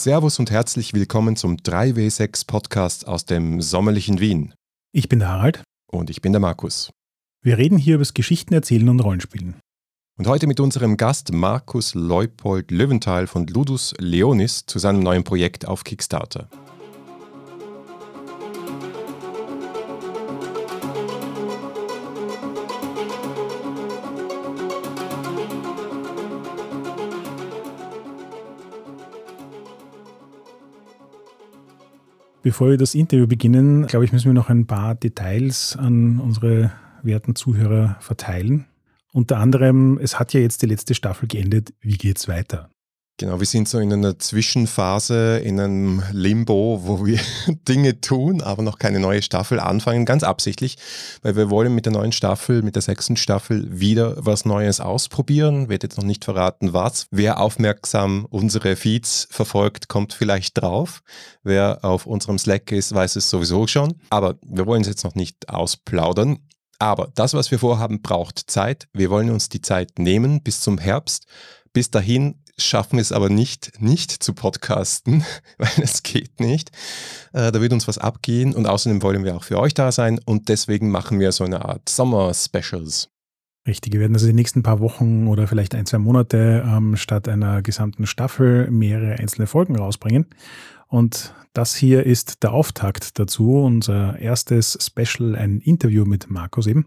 Servus und herzlich willkommen zum 3W6 Podcast aus dem sommerlichen Wien. Ich bin der Harald. Und ich bin der Markus. Wir reden hier über das Geschichten erzählen und Rollenspielen. Und heute mit unserem Gast Markus Leupold Löwenthal von Ludus Leonis zu seinem neuen Projekt auf Kickstarter. Bevor wir das Interview beginnen, glaube ich, müssen wir noch ein paar Details an unsere werten Zuhörer verteilen. Unter anderem, es hat ja jetzt die letzte Staffel geendet. Wie geht's weiter? Genau, wir sind so in einer Zwischenphase, in einem Limbo, wo wir Dinge tun, aber noch keine neue Staffel anfangen, ganz absichtlich, weil wir wollen mit der neuen Staffel, mit der sechsten Staffel wieder was Neues ausprobieren. Wird jetzt noch nicht verraten, was. Wer aufmerksam unsere Feeds verfolgt, kommt vielleicht drauf. Wer auf unserem Slack ist, weiß es sowieso schon. Aber wir wollen es jetzt noch nicht ausplaudern. Aber das, was wir vorhaben, braucht Zeit. Wir wollen uns die Zeit nehmen bis zum Herbst. Bis dahin schaffen es aber nicht, nicht zu podcasten, weil es geht nicht. Äh, da wird uns was abgehen und außerdem wollen wir auch für euch da sein und deswegen machen wir so eine Art Sommer-Specials. Richtig, wir werden also die nächsten paar Wochen oder vielleicht ein, zwei Monate ähm, statt einer gesamten Staffel mehrere einzelne Folgen rausbringen. Und das hier ist der Auftakt dazu, unser erstes Special, ein Interview mit Markus eben.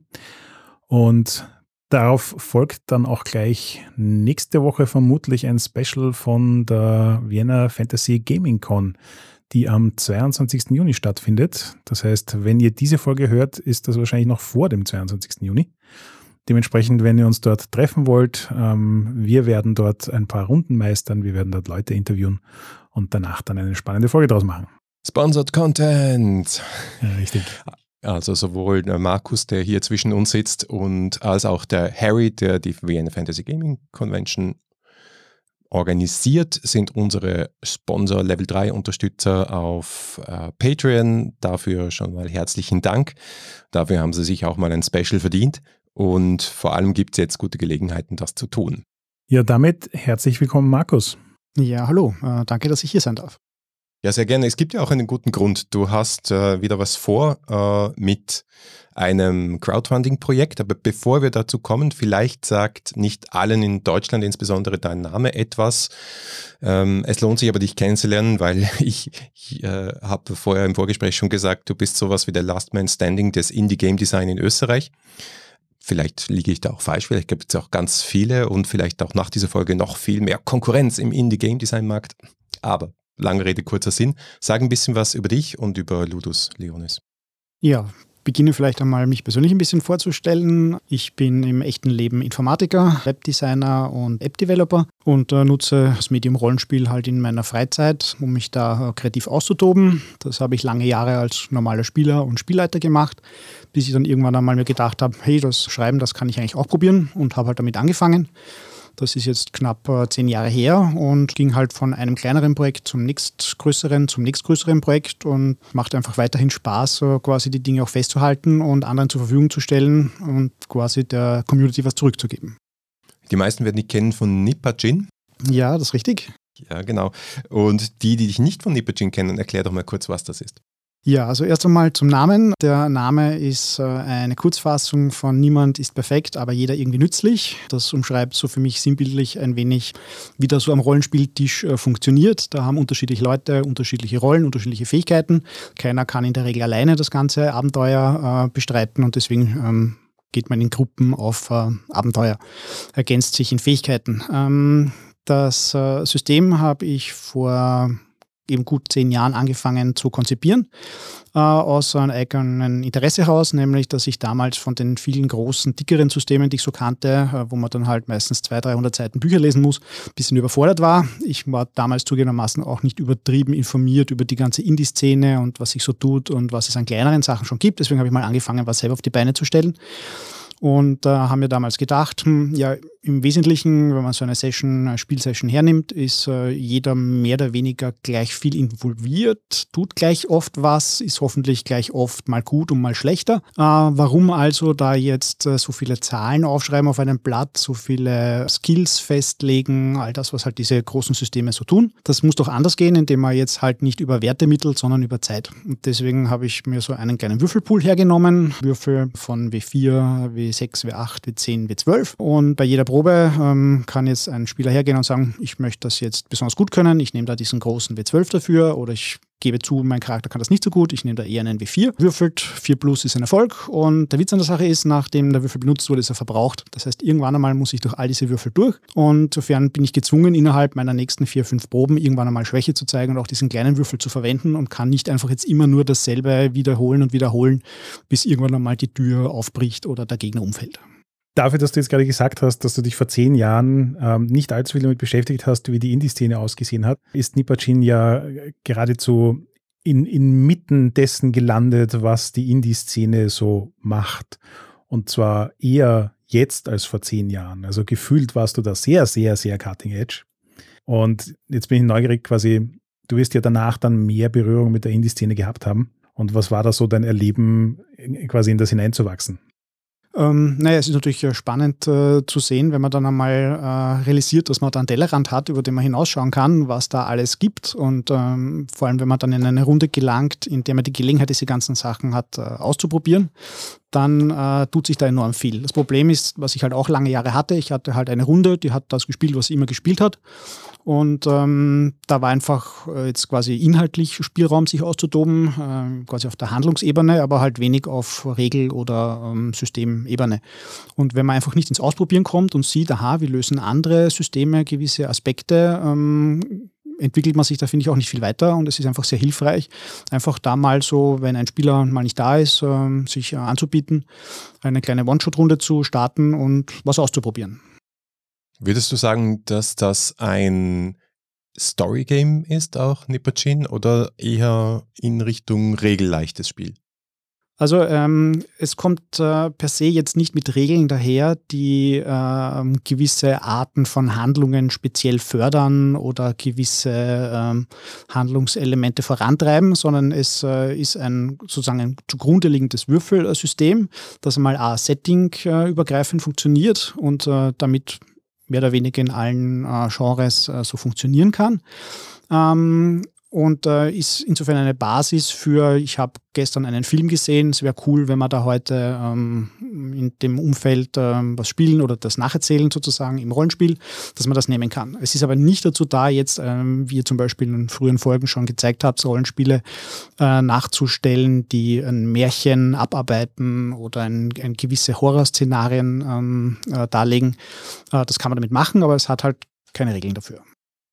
Und Darauf folgt dann auch gleich nächste Woche vermutlich ein Special von der Vienna Fantasy Gaming Con, die am 22. Juni stattfindet. Das heißt, wenn ihr diese Folge hört, ist das wahrscheinlich noch vor dem 22. Juni. Dementsprechend, wenn ihr uns dort treffen wollt, ähm, wir werden dort ein paar Runden meistern, wir werden dort Leute interviewen und danach dann eine spannende Folge draus machen. Sponsored Content. Ja, richtig. Also sowohl der Markus, der hier zwischen uns sitzt, und als auch der Harry, der die Vienna Fantasy Gaming Convention organisiert, sind unsere Sponsor Level 3 Unterstützer auf äh, Patreon. Dafür schon mal herzlichen Dank. Dafür haben sie sich auch mal ein Special verdient. Und vor allem gibt es jetzt gute Gelegenheiten, das zu tun. Ja, damit herzlich willkommen, Markus. Ja, hallo. Äh, danke, dass ich hier sein darf. Ja, sehr gerne. Es gibt ja auch einen guten Grund. Du hast äh, wieder was vor äh, mit einem Crowdfunding-Projekt. Aber bevor wir dazu kommen, vielleicht sagt nicht allen in Deutschland, insbesondere dein Name, etwas. Ähm, es lohnt sich aber, dich kennenzulernen, weil ich, ich äh, habe vorher im Vorgespräch schon gesagt, du bist sowas wie der Last Man Standing des Indie-Game Design in Österreich. Vielleicht liege ich da auch falsch, vielleicht gibt es auch ganz viele und vielleicht auch nach dieser Folge noch viel mehr Konkurrenz im Indie-Game Design-Markt. Aber lange Rede, kurzer Sinn. Sag ein bisschen was über dich und über Ludus Leonis. Ja, beginne vielleicht einmal mich persönlich ein bisschen vorzustellen. Ich bin im echten Leben Informatiker, Webdesigner und App-Developer und äh, nutze das Medium Rollenspiel halt in meiner Freizeit, um mich da äh, kreativ auszutoben. Das habe ich lange Jahre als normaler Spieler und Spielleiter gemacht, bis ich dann irgendwann einmal mir gedacht habe, hey, das Schreiben, das kann ich eigentlich auch probieren und habe halt damit angefangen. Das ist jetzt knapp äh, zehn Jahre her und ging halt von einem kleineren Projekt zum nächstgrößeren, zum nächstgrößeren Projekt und macht einfach weiterhin Spaß, so quasi die Dinge auch festzuhalten und anderen zur Verfügung zu stellen und quasi der Community was zurückzugeben. Die meisten werden dich kennen von Nipajin. Ja, das ist richtig. Ja, genau. Und die, die dich nicht von Nipajin kennen, erklär doch mal kurz, was das ist. Ja, also erst einmal zum Namen. Der Name ist äh, eine Kurzfassung von Niemand ist perfekt, aber jeder irgendwie nützlich. Das umschreibt so für mich sinnbildlich ein wenig, wie das so am Rollenspieltisch äh, funktioniert. Da haben unterschiedliche Leute unterschiedliche Rollen, unterschiedliche Fähigkeiten. Keiner kann in der Regel alleine das ganze Abenteuer äh, bestreiten und deswegen ähm, geht man in Gruppen auf Abenteuer, ergänzt sich in Fähigkeiten. Ähm, das System habe ich vor eben gut zehn Jahren angefangen zu konzipieren, äh, aus einem eigenen Interesse heraus, nämlich dass ich damals von den vielen großen, dickeren Systemen, die ich so kannte, äh, wo man dann halt meistens 200, 300 Seiten Bücher lesen muss, ein bisschen überfordert war. Ich war damals zugegebenermaßen auch nicht übertrieben informiert über die ganze Indie-Szene und was sich so tut und was es an kleineren Sachen schon gibt. Deswegen habe ich mal angefangen, was selber auf die Beine zu stellen und äh, haben mir damals gedacht, hm, ja, im Wesentlichen, wenn man so eine Session, eine Spielsession hernimmt, ist äh, jeder mehr oder weniger gleich viel involviert, tut gleich oft was, ist hoffentlich gleich oft mal gut und mal schlechter. Äh, warum also da jetzt äh, so viele Zahlen aufschreiben auf einem Blatt, so viele Skills festlegen, all das, was halt diese großen Systeme so tun? Das muss doch anders gehen, indem man jetzt halt nicht über Werte mittelt, sondern über Zeit. Und deswegen habe ich mir so einen kleinen Würfelpool hergenommen, Würfel von W4, W6, W8, W10, W12 und bei jeder Probe ähm, kann jetzt ein Spieler hergehen und sagen, ich möchte das jetzt besonders gut können, ich nehme da diesen großen W12 dafür oder ich gebe zu, mein Charakter kann das nicht so gut, ich nehme da eher einen W4. Würfelt, 4 plus ist ein Erfolg und der Witz an der Sache ist, nachdem der Würfel benutzt wurde, ist er verbraucht. Das heißt, irgendwann einmal muss ich durch all diese Würfel durch und sofern bin ich gezwungen, innerhalb meiner nächsten 4, 5 Proben irgendwann einmal Schwäche zu zeigen und auch diesen kleinen Würfel zu verwenden und kann nicht einfach jetzt immer nur dasselbe wiederholen und wiederholen, bis irgendwann einmal die Tür aufbricht oder der Gegner umfällt. Dafür, dass du jetzt gerade gesagt hast, dass du dich vor zehn Jahren ähm, nicht allzu viel damit beschäftigt hast, wie die Indie-Szene ausgesehen hat, ist Nipacin ja geradezu in, inmitten dessen gelandet, was die Indie-Szene so macht. Und zwar eher jetzt als vor zehn Jahren. Also gefühlt warst du da sehr, sehr, sehr cutting edge. Und jetzt bin ich neugierig quasi, du wirst ja danach dann mehr Berührung mit der Indie-Szene gehabt haben. Und was war da so dein Erleben, quasi in das hineinzuwachsen? Ähm, naja, es ist natürlich äh, spannend äh, zu sehen, wenn man dann einmal äh, realisiert, dass man da einen Tellerrand hat, über den man hinausschauen kann, was da alles gibt. Und ähm, vor allem, wenn man dann in eine Runde gelangt, in der man die Gelegenheit, diese ganzen Sachen hat, äh, auszuprobieren, dann äh, tut sich da enorm viel. Das Problem ist, was ich halt auch lange Jahre hatte, ich hatte halt eine Runde, die hat das gespielt, was sie immer gespielt hat. Und ähm, da war einfach äh, jetzt quasi inhaltlich Spielraum, sich auszutoben, äh, quasi auf der Handlungsebene, aber halt wenig auf Regel- oder ähm, Systemebene. Und wenn man einfach nicht ins Ausprobieren kommt und sieht, aha, wie lösen andere Systeme gewisse Aspekte, ähm, entwickelt man sich da, finde ich, auch nicht viel weiter und es ist einfach sehr hilfreich, einfach da mal so, wenn ein Spieler mal nicht da ist, äh, sich äh, anzubieten, eine kleine One-Shot-Runde zu starten und was auszuprobieren. Würdest du sagen, dass das ein Story-Game ist, auch Nipachin, oder eher in Richtung regelleichtes Spiel? Also ähm, es kommt äh, per se jetzt nicht mit Regeln daher, die äh, gewisse Arten von Handlungen speziell fördern oder gewisse äh, Handlungselemente vorantreiben, sondern es äh, ist ein sozusagen ein zugrunde liegendes Würfelsystem, das mal a Setting äh, übergreifend funktioniert und äh, damit mehr oder weniger in allen Genres so funktionieren kann. Ähm, und äh, ist insofern eine Basis für, ich habe gestern einen Film gesehen, es wäre cool, wenn wir da heute ähm, in dem Umfeld ähm, was spielen oder das nacherzählen sozusagen im Rollenspiel, dass man das nehmen kann. Es ist aber nicht dazu da, jetzt, ähm, wie ihr zum Beispiel in früheren Folgen schon gezeigt habt, Rollenspiele äh, nachzustellen, die ein Märchen abarbeiten oder ein, ein gewisse Horrorszenarien ähm, äh, darlegen. Äh, das kann man damit machen, aber es hat halt keine Regeln dafür.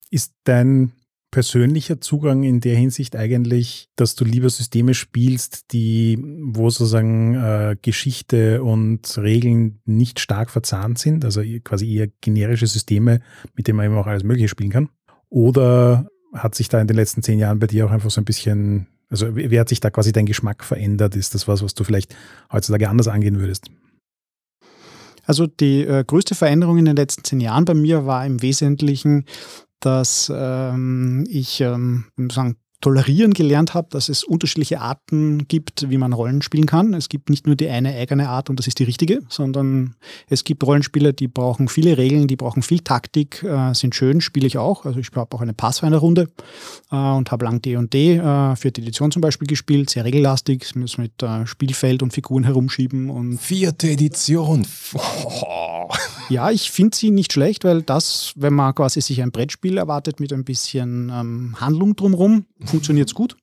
Ist dein persönlicher Zugang in der Hinsicht eigentlich, dass du lieber Systeme spielst, die, wo sozusagen äh, Geschichte und Regeln nicht stark verzahnt sind, also quasi eher generische Systeme, mit denen man eben auch alles Mögliche spielen kann? Oder hat sich da in den letzten zehn Jahren bei dir auch einfach so ein bisschen, also wie hat sich da quasi dein Geschmack verändert? Ist das was, was du vielleicht heutzutage anders angehen würdest? Also die äh, größte Veränderung in den letzten zehn Jahren bei mir war im Wesentlichen, dass ähm, ich ähm, sagen, tolerieren gelernt habe, dass es unterschiedliche Arten gibt, wie man Rollen spielen kann. Es gibt nicht nur die eine eigene Art und das ist die richtige, sondern es gibt Rollenspiele, die brauchen viele Regeln, die brauchen viel Taktik, äh, sind schön, spiele ich auch. Also ich habe auch eine Pathfinder-Runde äh, und habe lang D&D äh, vierte Edition zum Beispiel gespielt, sehr regellastig, müssen mit äh, Spielfeld und Figuren herumschieben. Und vierte Edition! Ja, ich finde sie nicht schlecht, weil das, wenn man quasi sich ein Brettspiel erwartet mit ein bisschen ähm, Handlung drumherum, funktioniert es gut.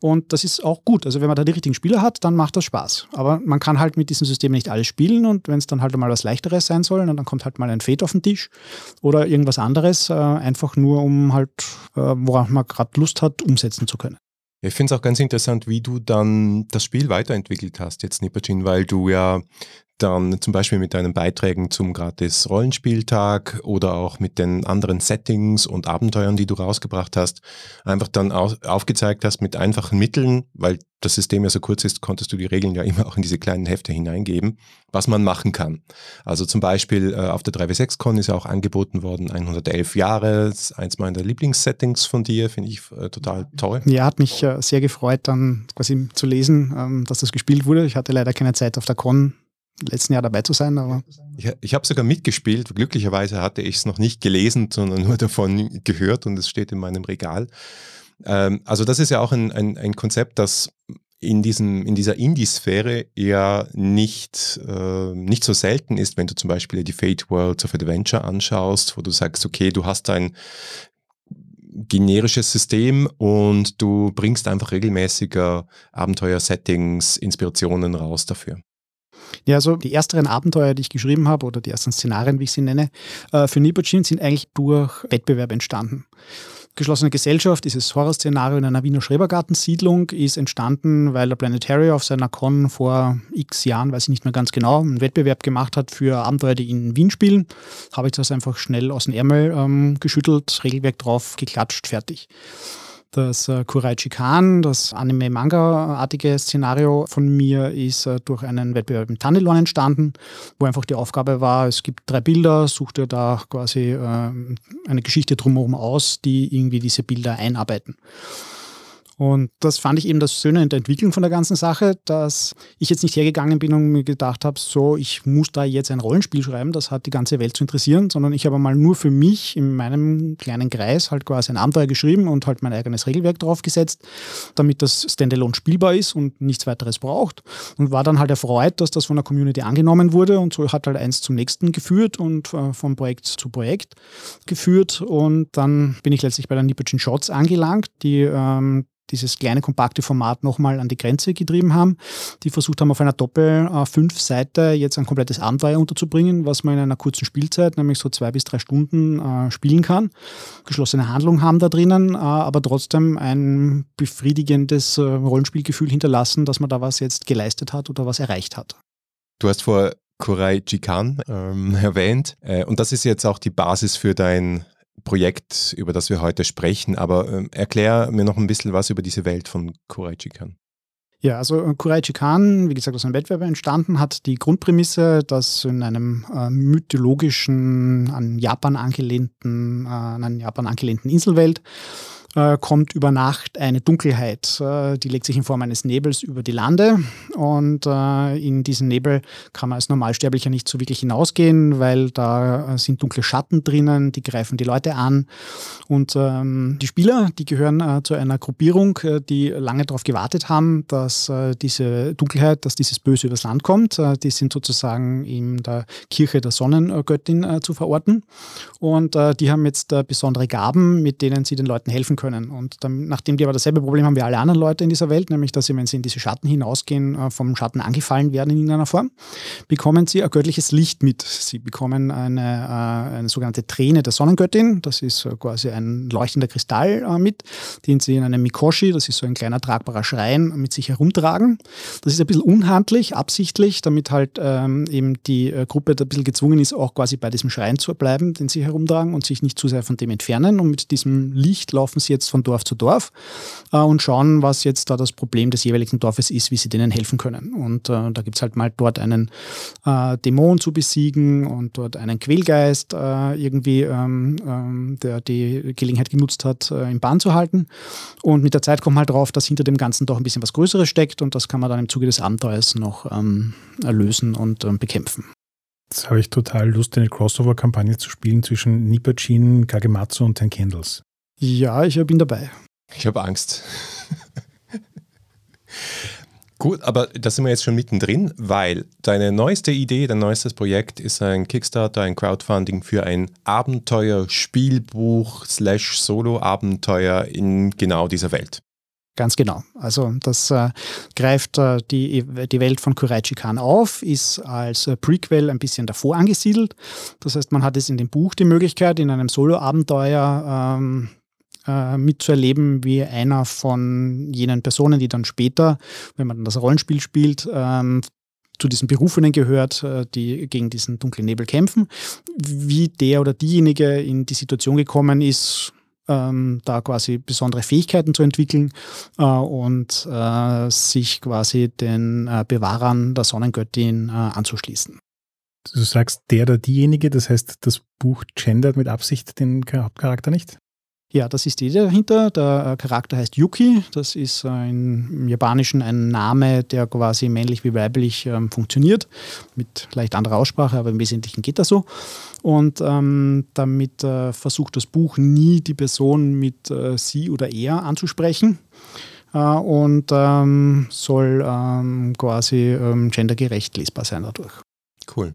Und das ist auch gut. Also wenn man da die richtigen Spieler hat, dann macht das Spaß. Aber man kann halt mit diesem System nicht alles spielen und wenn es dann halt mal was Leichteres sein soll, dann kommt halt mal ein Fade auf den Tisch oder irgendwas anderes, äh, einfach nur um halt, äh, woran man gerade Lust hat, umsetzen zu können. Ich finde es auch ganz interessant, wie du dann das Spiel weiterentwickelt hast, jetzt Nipacin, weil du ja dann zum Beispiel mit deinen Beiträgen zum gratis Rollenspieltag oder auch mit den anderen Settings und Abenteuern, die du rausgebracht hast, einfach dann aufgezeigt hast mit einfachen Mitteln, weil das System ja so kurz ist, konntest du die Regeln ja immer auch in diese kleinen Hefte hineingeben, was man machen kann. Also zum Beispiel äh, auf der 3W6Con ist ja auch angeboten worden, 111 Jahre, eins meiner Lieblingssettings von dir, finde ich äh, total toll. Ja, hat mich äh, sehr gefreut, dann quasi zu lesen, ähm, dass das gespielt wurde. Ich hatte leider keine Zeit auf der Con letzten Jahr dabei zu sein. Aber ich, ich habe sogar mitgespielt. Glücklicherweise hatte ich es noch nicht gelesen, sondern nur davon gehört und es steht in meinem Regal. Ähm, also das ist ja auch ein, ein, ein Konzept, das in, diesem, in dieser Indie-Sphäre eher nicht, äh, nicht so selten ist, wenn du zum Beispiel die Fate Worlds of Adventure anschaust, wo du sagst, okay, du hast ein generisches System und du bringst einfach regelmäßiger Abenteuer-Settings, Inspirationen raus dafür. Ja, also die ersteren Abenteuer, die ich geschrieben habe, oder die ersten Szenarien, wie ich sie nenne, äh, für Nipochin sind eigentlich durch Wettbewerb entstanden. Geschlossene Gesellschaft, dieses Horrorszenario in einer Wiener Schrebergartensiedlung, ist entstanden, weil der Planetary auf seiner Con vor x Jahren, weiß ich nicht mehr ganz genau, einen Wettbewerb gemacht hat für Abenteuer, die in Wien spielen. Habe ich das einfach schnell aus dem Ärmel ähm, geschüttelt, Regelwerk drauf, geklatscht, fertig. Das äh, Kuraichi Khan, das Anime-Manga-artige Szenario von mir, ist äh, durch einen Wettbewerb im Tannelon entstanden, wo einfach die Aufgabe war, es gibt drei Bilder, sucht ihr da quasi äh, eine Geschichte drumherum aus, die irgendwie diese Bilder einarbeiten. Und das fand ich eben das Schöne in der Entwicklung von der ganzen Sache, dass ich jetzt nicht hergegangen bin und mir gedacht habe, so, ich muss da jetzt ein Rollenspiel schreiben, das hat die ganze Welt zu interessieren, sondern ich habe mal nur für mich in meinem kleinen Kreis halt quasi ein Abenteuer geschrieben und halt mein eigenes Regelwerk draufgesetzt, damit das Standalone spielbar ist und nichts weiteres braucht. Und war dann halt erfreut, dass das von der Community angenommen wurde und so hat halt eins zum nächsten geführt und äh, von Projekt zu Projekt geführt. Und dann bin ich letztlich bei der Nipochin Shots angelangt, die ähm, dieses kleine, kompakte Format nochmal an die Grenze getrieben haben. Die versucht haben, auf einer Doppel-5-Seite äh, jetzt ein komplettes Abenteuer unterzubringen, was man in einer kurzen Spielzeit, nämlich so zwei bis drei Stunden, äh, spielen kann. Geschlossene Handlung haben da drinnen, äh, aber trotzdem ein befriedigendes äh, Rollenspielgefühl hinterlassen, dass man da was jetzt geleistet hat oder was erreicht hat. Du hast vor Kurai Jikan ähm, erwähnt. Äh, und das ist jetzt auch die Basis für dein Projekt, über das wir heute sprechen. Aber äh, erklär mir noch ein bisschen was über diese Welt von Kuraichi. Ja, also äh, Kuraichi Khan, wie gesagt, aus einem Wettbewerb entstanden, hat die Grundprämisse, dass in einem äh, mythologischen, an Japan angelehnten, äh, an Japan angelehnten Inselwelt äh, kommt über Nacht eine Dunkelheit. Äh, die legt sich in Form eines Nebels über die Lande und äh, in diesen Nebel kann man als Normalsterblicher nicht so wirklich hinausgehen, weil da sind dunkle Schatten drinnen, die greifen die Leute an und ähm, die Spieler, die gehören zu einer Gruppierung, die lange darauf gewartet haben, dass diese Dunkelheit, dass dieses Böse übers Land kommt. die sind sozusagen in der Kirche der Sonnengöttin zu verorten und die haben jetzt besondere Gaben, mit denen sie den Leuten helfen können können. Und dann, nachdem die aber dasselbe Problem haben wie alle anderen Leute in dieser Welt, nämlich dass sie, wenn sie in diese Schatten hinausgehen, äh, vom Schatten angefallen werden in irgendeiner Form, bekommen sie ein göttliches Licht mit. Sie bekommen eine, äh, eine sogenannte Träne der Sonnengöttin, das ist äh, quasi ein leuchtender Kristall mit, den sie in einem Mikoshi, das ist so ein kleiner tragbarer Schrein, mit sich herumtragen. Das ist ein bisschen unhandlich, absichtlich, damit halt ähm, eben die Gruppe da ein bisschen gezwungen ist, auch quasi bei diesem Schrein zu bleiben, den sie herumtragen und sich nicht zu sehr von dem entfernen. Und mit diesem Licht laufen sie jetzt von Dorf zu Dorf äh, und schauen, was jetzt da das Problem des jeweiligen Dorfes ist, wie sie denen helfen können. Und äh, da gibt es halt mal dort einen äh, Dämon zu besiegen und dort einen Quälgeist äh, irgendwie, ähm, ähm, der die Gelegenheit genutzt hat, äh, im Bahn zu halten. Und mit der Zeit kommt halt drauf, dass hinter dem Ganzen doch ein bisschen was Größeres steckt und das kann man dann im Zuge des Abenteuers noch ähm, erlösen und ähm, bekämpfen. Jetzt habe ich total Lust, eine Crossover-Kampagne zu spielen zwischen Nipachin, Kagematsu und Ten Candles. Ja, ich bin dabei. Ich habe Angst. Gut, aber da sind wir jetzt schon mittendrin, weil deine neueste Idee, dein neuestes Projekt ist ein Kickstarter, ein Crowdfunding für ein Abenteuer-Spielbuch slash Solo-Abenteuer in genau dieser Welt. Ganz genau. Also das äh, greift äh, die, die Welt von Kuraichi Khan auf, ist als äh, Prequel ein bisschen davor angesiedelt. Das heißt, man hat es in dem Buch die Möglichkeit, in einem Solo-Abenteuer ähm, äh, mitzuerleben, wie einer von jenen Personen, die dann später, wenn man das Rollenspiel spielt, ähm, zu diesen Berufenen gehört, äh, die gegen diesen dunklen Nebel kämpfen. Wie der oder diejenige in die Situation gekommen ist, ähm, da quasi besondere Fähigkeiten zu entwickeln äh, und äh, sich quasi den äh, Bewahrern der Sonnengöttin äh, anzuschließen. Du sagst der oder diejenige, das heißt, das Buch gendert mit Absicht den Hauptcharakter nicht? Ja, das ist die Idee dahinter. Der äh, Charakter heißt Yuki. Das ist äh, im Japanischen ein Name, der quasi männlich wie weiblich ähm, funktioniert, mit leicht anderer Aussprache, aber im Wesentlichen geht das so. Und ähm, damit äh, versucht das Buch nie die Person mit äh, sie oder er anzusprechen äh, und ähm, soll ähm, quasi ähm, gendergerecht lesbar sein dadurch. Cool.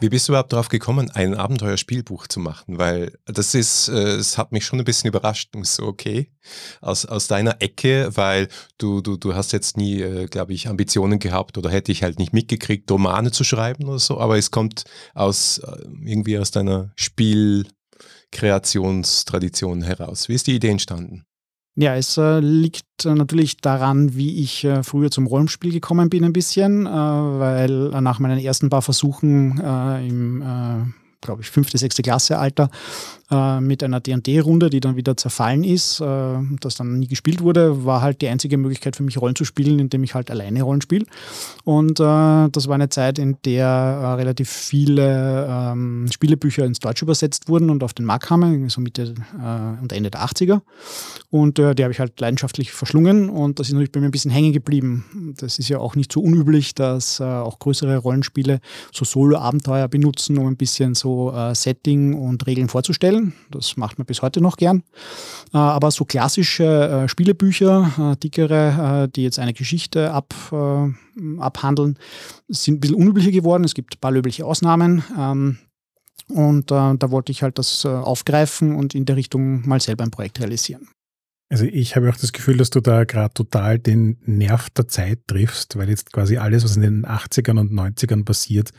Wie bist du überhaupt darauf gekommen, ein Abenteuerspielbuch zu machen? Weil das ist, äh, es hat mich schon ein bisschen überrascht. So, okay, aus, aus deiner Ecke, weil du, du, du hast jetzt nie, äh, glaube ich, Ambitionen gehabt oder hätte ich halt nicht mitgekriegt, Romane zu schreiben oder so, aber es kommt aus, äh, irgendwie aus deiner Spielkreationstradition heraus. Wie ist die Idee entstanden? Ja, es äh, liegt äh, natürlich daran, wie ich äh, früher zum Rollenspiel gekommen bin ein bisschen, äh, weil nach meinen ersten paar Versuchen äh, im glaube ich, fünfte, sechste Klasse Alter äh, mit einer D&D-Runde, die dann wieder zerfallen ist, äh, das dann nie gespielt wurde, war halt die einzige Möglichkeit für mich Rollen zu spielen, indem ich halt alleine Rollen spiele. Und äh, das war eine Zeit, in der äh, relativ viele ähm, Spielebücher ins Deutsche übersetzt wurden und auf den Markt kamen, so Mitte äh, und Ende der 80er. Und die habe ich halt leidenschaftlich verschlungen und das ist natürlich bei mir ein bisschen hängen geblieben. Das ist ja auch nicht so unüblich, dass auch größere Rollenspiele so Solo-Abenteuer benutzen, um ein bisschen so Setting und Regeln vorzustellen. Das macht man bis heute noch gern. Äh, aber so klassische äh, Spielebücher, äh, dickere, die jetzt eine Geschichte ab, abhandeln, sind ein bisschen unüblicher geworden. Es gibt ein paar löbliche Ausnahmen. Ähm, und da wollte ich halt das aufgreifen und in der Richtung mal selber ein Projekt realisieren. Also ich habe auch das Gefühl, dass du da gerade total den Nerv der Zeit triffst, weil jetzt quasi alles, was in den 80ern und 90ern passiert,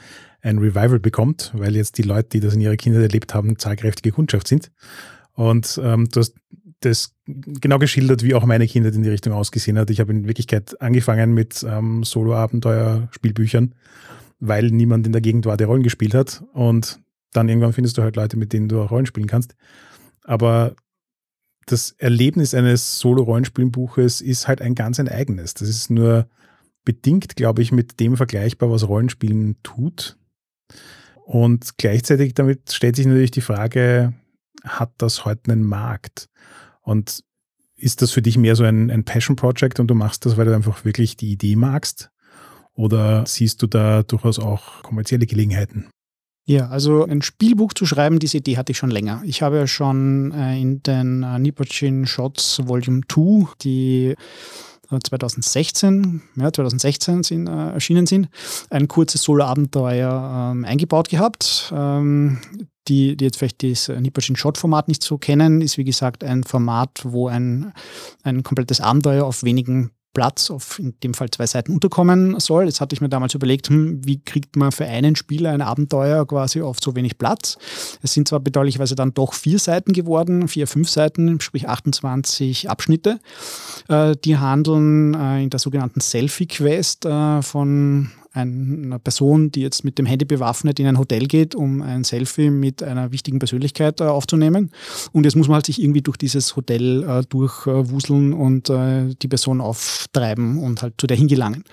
ein Revival bekommt, weil jetzt die Leute, die das in ihrer Kindheit erlebt haben, zahlkräftige Kundschaft sind. Und ähm, du hast das genau geschildert, wie auch meine Kindheit in die Richtung ausgesehen hat. Ich habe in Wirklichkeit angefangen mit ähm, Solo-Abenteuer-Spielbüchern, weil niemand in der Gegend war, der Rollen gespielt hat. Und dann irgendwann findest du halt Leute, mit denen du auch Rollen spielen kannst. Aber das Erlebnis eines Solo-Rollenspielbuches ist halt ein ganz ein eigenes. Das ist nur bedingt, glaube ich, mit dem vergleichbar, was Rollenspielen tut. Und gleichzeitig damit stellt sich natürlich die Frage, hat das heute einen Markt? Und ist das für dich mehr so ein, ein Passion-Project und du machst das, weil du einfach wirklich die Idee magst? Oder siehst du da durchaus auch kommerzielle Gelegenheiten? Ja, also ein Spielbuch zu schreiben, diese Idee hatte ich schon länger. Ich habe ja schon äh, in den äh, Nipochin Shots Volume 2 die 2016, äh, ja, 2016 sind, äh, erschienen sind, ein kurzes Solo-Abenteuer ähm, eingebaut gehabt. Ähm, die, die jetzt vielleicht das Nipperschen Shot-Format nicht so kennen, ist wie gesagt ein Format, wo ein, ein komplettes Abenteuer auf wenigen Platz auf in dem Fall zwei Seiten unterkommen soll. Jetzt hatte ich mir damals überlegt, hm, wie kriegt man für einen Spieler ein Abenteuer quasi auf so wenig Platz? Es sind zwar bedauerlicherweise dann doch vier Seiten geworden, vier, fünf Seiten, sprich 28 Abschnitte. Äh, die handeln äh, in der sogenannten Selfie-Quest äh, von einer Person, die jetzt mit dem Handy bewaffnet in ein Hotel geht, um ein Selfie mit einer wichtigen Persönlichkeit äh, aufzunehmen. Und jetzt muss man halt sich irgendwie durch dieses Hotel äh, durchwuseln und äh, die Person auftreiben und halt zu der hingelangen.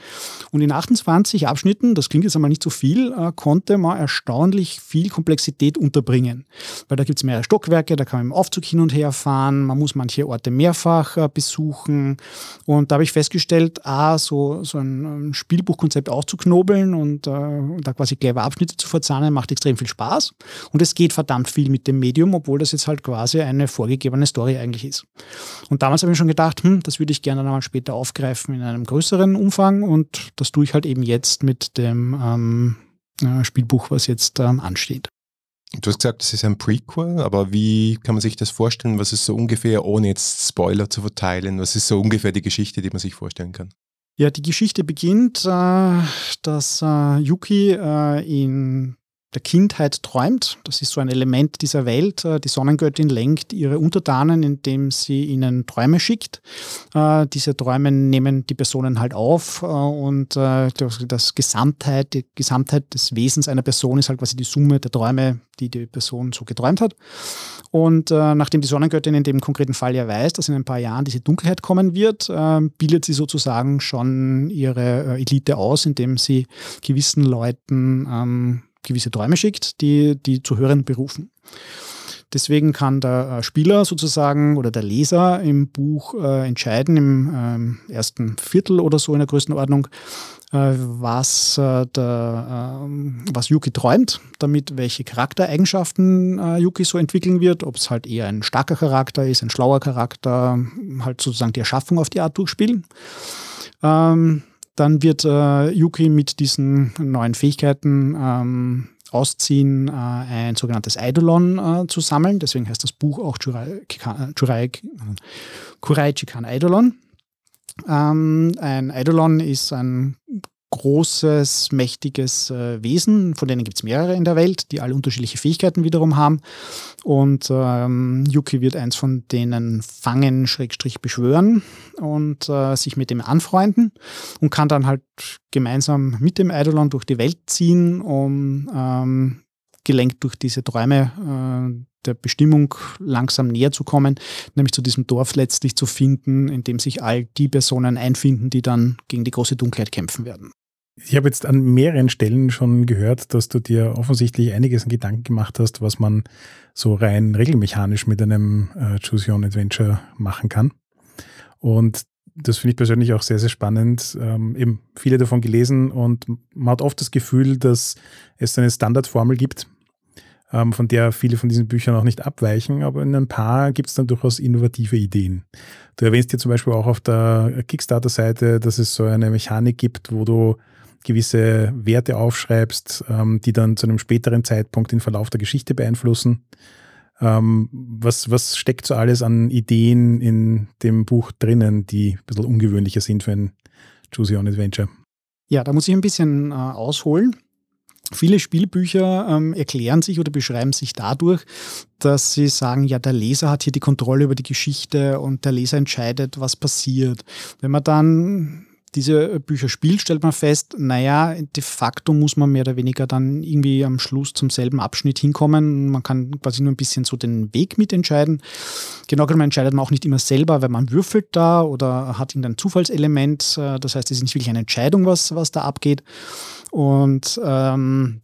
Und in 28 Abschnitten, das klingt jetzt einmal nicht so viel, äh, konnte man erstaunlich viel Komplexität unterbringen. Weil da gibt es mehrere Stockwerke, da kann man im Aufzug hin und her fahren, man muss manche Orte mehrfach äh, besuchen. Und da habe ich festgestellt, ah, so, so ein Spielbuchkonzept auszuknüpfen, aufknobeln und äh, da quasi clever Abschnitte zu verzahnen, macht extrem viel Spaß. Und es geht verdammt viel mit dem Medium, obwohl das jetzt halt quasi eine vorgegebene Story eigentlich ist. Und damals habe ich schon gedacht, hm, das würde ich gerne einmal später aufgreifen in einem größeren Umfang und das tue ich halt eben jetzt mit dem ähm, äh, Spielbuch, was jetzt ähm, ansteht. Du hast gesagt, das ist ein Prequel, aber wie kann man sich das vorstellen? Was ist so ungefähr, ohne jetzt Spoiler zu verteilen, was ist so ungefähr die Geschichte, die man sich vorstellen kann? Ja, die Geschichte beginnt, äh, dass äh, Yuki äh, in der Kindheit träumt. Das ist so ein Element dieser Welt. Äh, die Sonnengöttin lenkt ihre Untertanen, indem sie ihnen Träume schickt. Äh, diese Träume nehmen die Personen halt auf äh, und das Gesamtheit, die Gesamtheit des Wesens einer Person ist halt quasi die Summe der Träume, die die Person so geträumt hat. Und nachdem die Sonnengöttin in dem konkreten Fall ja weiß, dass in ein paar Jahren diese Dunkelheit kommen wird, bildet sie sozusagen schon ihre Elite aus, indem sie gewissen Leuten ähm, gewisse Träume schickt, die, die zu hören berufen. Deswegen kann der äh, Spieler sozusagen oder der Leser im Buch äh, entscheiden, im ähm, ersten Viertel oder so in der Größenordnung, äh, was, äh, der, ähm, was Yuki träumt, damit welche Charaktereigenschaften äh, Yuki so entwickeln wird, ob es halt eher ein starker Charakter ist, ein schlauer Charakter, halt sozusagen die Erschaffung auf die Art durchspielen. Ähm, dann wird äh, Yuki mit diesen neuen Fähigkeiten ähm, ausziehen, äh, ein sogenanntes Eidolon äh, zu sammeln. Deswegen heißt das Buch auch Kurai Chikan Eidolon. Ähm, ein Eidolon ist ein großes, mächtiges äh, Wesen, von denen gibt es mehrere in der Welt, die alle unterschiedliche Fähigkeiten wiederum haben. Und ähm, Yuki wird eins von denen fangen, Schrägstrich beschwören und äh, sich mit dem anfreunden und kann dann halt gemeinsam mit dem Eidolon durch die Welt ziehen, um ähm, gelenkt durch diese Träume äh, der Bestimmung langsam näher zu kommen, nämlich zu diesem Dorf letztlich zu finden, in dem sich all die Personen einfinden, die dann gegen die große Dunkelheit kämpfen werden. Ich habe jetzt an mehreren Stellen schon gehört, dass du dir offensichtlich einiges an Gedanken gemacht hast, was man so rein regelmechanisch mit einem äh, Choose Your Own Adventure machen kann. Und das finde ich persönlich auch sehr, sehr spannend. Ähm, eben viele davon gelesen und man hat oft das Gefühl, dass es eine Standardformel gibt, ähm, von der viele von diesen Büchern auch nicht abweichen, aber in ein paar gibt es dann durchaus innovative Ideen. Du erwähnst hier zum Beispiel auch auf der Kickstarter-Seite, dass es so eine Mechanik gibt, wo du gewisse Werte aufschreibst, ähm, die dann zu einem späteren Zeitpunkt den Verlauf der Geschichte beeinflussen. Ähm, was, was steckt so alles an Ideen in dem Buch drinnen, die ein bisschen ungewöhnlicher sind für ein Choose Your Own Adventure? Ja, da muss ich ein bisschen äh, ausholen. Viele Spielbücher ähm, erklären sich oder beschreiben sich dadurch, dass sie sagen, ja, der Leser hat hier die Kontrolle über die Geschichte und der Leser entscheidet, was passiert. Wenn man dann diese Bücher spielt, stellt man fest, naja, de facto muss man mehr oder weniger dann irgendwie am Schluss zum selben Abschnitt hinkommen. Man kann quasi nur ein bisschen so den Weg mitentscheiden. Genau genommen entscheidet man auch nicht immer selber, weil man würfelt da oder hat irgendein Zufallselement. Äh, das heißt, es ist nicht wirklich eine Entscheidung, was, was da abgeht. Und ähm,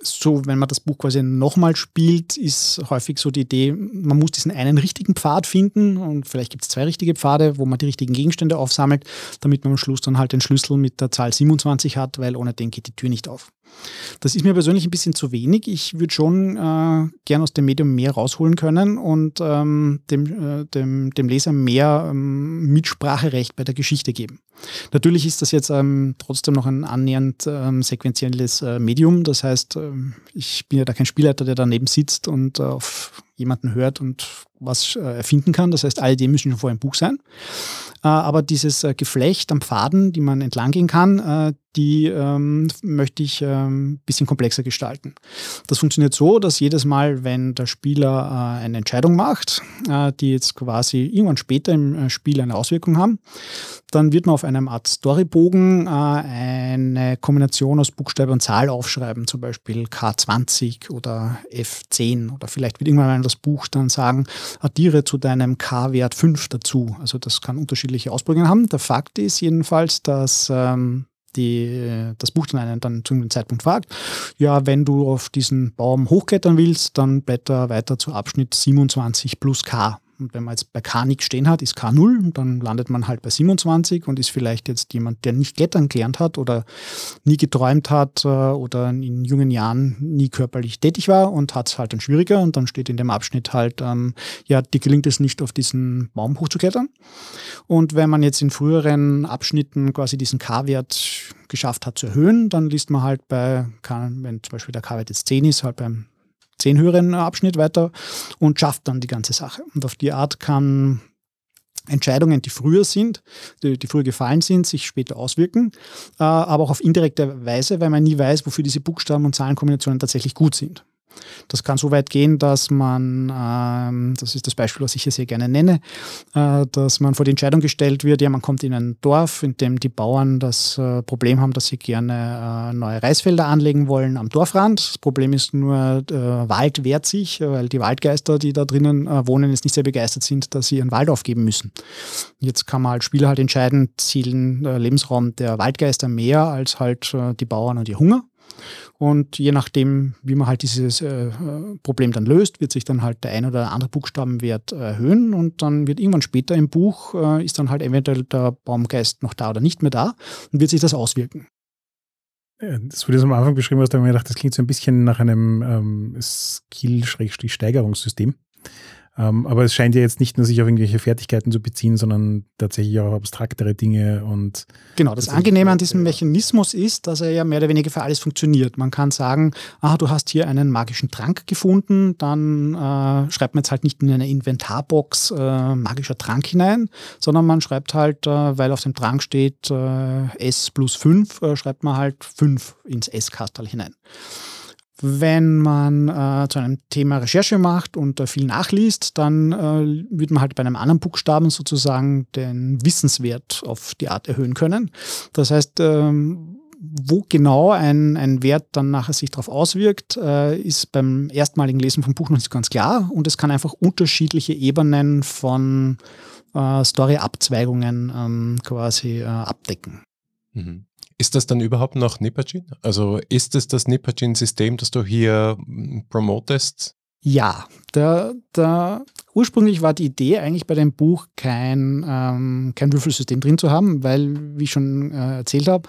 so, wenn man das Buch quasi nochmal spielt, ist häufig so die Idee, man muss diesen einen richtigen Pfad finden und vielleicht gibt es zwei richtige Pfade, wo man die richtigen Gegenstände aufsammelt, damit man am Schluss dann halt den Schlüssel mit der Zahl 27 hat, weil ohne den geht die Tür nicht auf. Das ist mir persönlich ein bisschen zu wenig. Ich würde schon äh, gern aus dem Medium mehr rausholen können und ähm, dem, äh, dem, dem Leser mehr ähm, Mitspracherecht bei der Geschichte geben. Natürlich ist das jetzt ähm, trotzdem noch ein annähernd ähm, sequenzielles äh, Medium. Das heißt, ähm, ich bin ja da kein Spielleiter, der daneben sitzt und äh, auf jemanden hört und was äh, erfinden kann. Das heißt, alle die müssen schon vor einem Buch sein. Äh, aber dieses äh, Geflecht am Pfaden, die man entlang gehen kann, die ähm, möchte ich ein ähm, bisschen komplexer gestalten. Das funktioniert so, dass jedes Mal, wenn der Spieler eine Entscheidung macht, die jetzt quasi irgendwann später im Spiel eine Auswirkung haben, dann wird man auf einem Art Storybogen eine Kombination aus Buchstabe und Zahl aufschreiben, zum Beispiel K20 oder F10 oder vielleicht wird irgendwann das Buch dann sagen, addiere zu deinem K-Wert 5 dazu. Also das kann unterschiedliche Ausprägungen haben. Der Fakt ist jedenfalls, dass ähm, die, das Buch dann einen dann zu einem Zeitpunkt fragt, ja, wenn du auf diesen Baum hochklettern willst, dann blätter weiter zu Abschnitt 27 plus K. Und wenn man jetzt bei K nichts stehen hat, ist K 0, dann landet man halt bei 27 und ist vielleicht jetzt jemand, der nicht klettern gelernt hat oder nie geträumt hat äh, oder in jungen Jahren nie körperlich tätig war und hat es halt dann schwieriger und dann steht in dem Abschnitt halt, ähm, ja, dir gelingt es nicht, auf diesen Baum hochzuklettern. Und wenn man jetzt in früheren Abschnitten quasi diesen K-Wert geschafft hat zu erhöhen, dann liest man halt bei, wenn zum Beispiel der K-Wert jetzt 10 ist, halt beim zehn höheren Abschnitt weiter und schafft dann die ganze Sache. Und auf die Art kann Entscheidungen, die früher sind, die, die, früher gefallen sind, sich später auswirken, äh, aber auch auf indirekte Weise, weil man nie weiß, wofür diese Buchstaben und Zahlenkombinationen tatsächlich gut sind. Das kann so weit gehen, dass man, ähm, das ist das Beispiel, was ich hier sehr gerne nenne, äh, dass man vor die Entscheidung gestellt wird, ja, man kommt in ein Dorf, in dem die Bauern das äh, Problem haben, dass sie gerne äh, neue Reisfelder anlegen wollen am Dorfrand. Das Problem ist nur, der Wald wehrt sich, weil die Waldgeister, die da drinnen äh, wohnen, jetzt nicht sehr begeistert sind, dass sie ihren Wald aufgeben müssen. Jetzt kann man als Spieler halt entscheiden, zielen der Lebensraum der Waldgeister mehr als halt äh, die Bauern und ihr Hunger. Und je nachdem, wie man halt dieses äh, Problem dann löst, wird sich dann halt der ein oder andere Buchstabenwert erhöhen und dann wird irgendwann später im Buch, äh, ist dann halt eventuell der Baumgeist noch da oder nicht mehr da und wird sich das auswirken. Das wurde am Anfang beschrieben, hast du mir gedacht, das klingt so ein bisschen nach einem ähm, Skill-Steigerungssystem. Ähm, aber es scheint ja jetzt nicht nur sich auf irgendwelche Fertigkeiten zu beziehen, sondern tatsächlich auch abstraktere Dinge und. Genau, das Angenehme an diesem Mechanismus ist, dass er ja mehr oder weniger für alles funktioniert. Man kann sagen, ah, du hast hier einen magischen Trank gefunden, dann äh, schreibt man jetzt halt nicht in eine Inventarbox äh, magischer Trank hinein, sondern man schreibt halt, äh, weil auf dem Trank steht äh, S plus 5, äh, schreibt man halt 5 ins S-Kastal hinein. Wenn man äh, zu einem Thema Recherche macht und äh, viel nachliest, dann äh, wird man halt bei einem anderen Buchstaben sozusagen den Wissenswert auf die Art erhöhen können. Das heißt, ähm, wo genau ein, ein Wert dann nachher sich darauf auswirkt, äh, ist beim erstmaligen Lesen vom Buch noch nicht ganz klar und es kann einfach unterschiedliche Ebenen von äh, Story-Abzweigungen ähm, quasi äh, abdecken. Mhm. Ist das dann überhaupt noch Nippergin? Also ist es das Nippergin-System, das du hier hm, promotest? Ja, der, der, ursprünglich war die Idee eigentlich bei dem Buch kein, ähm, kein Würfelsystem drin zu haben, weil, wie ich schon äh, erzählt habe,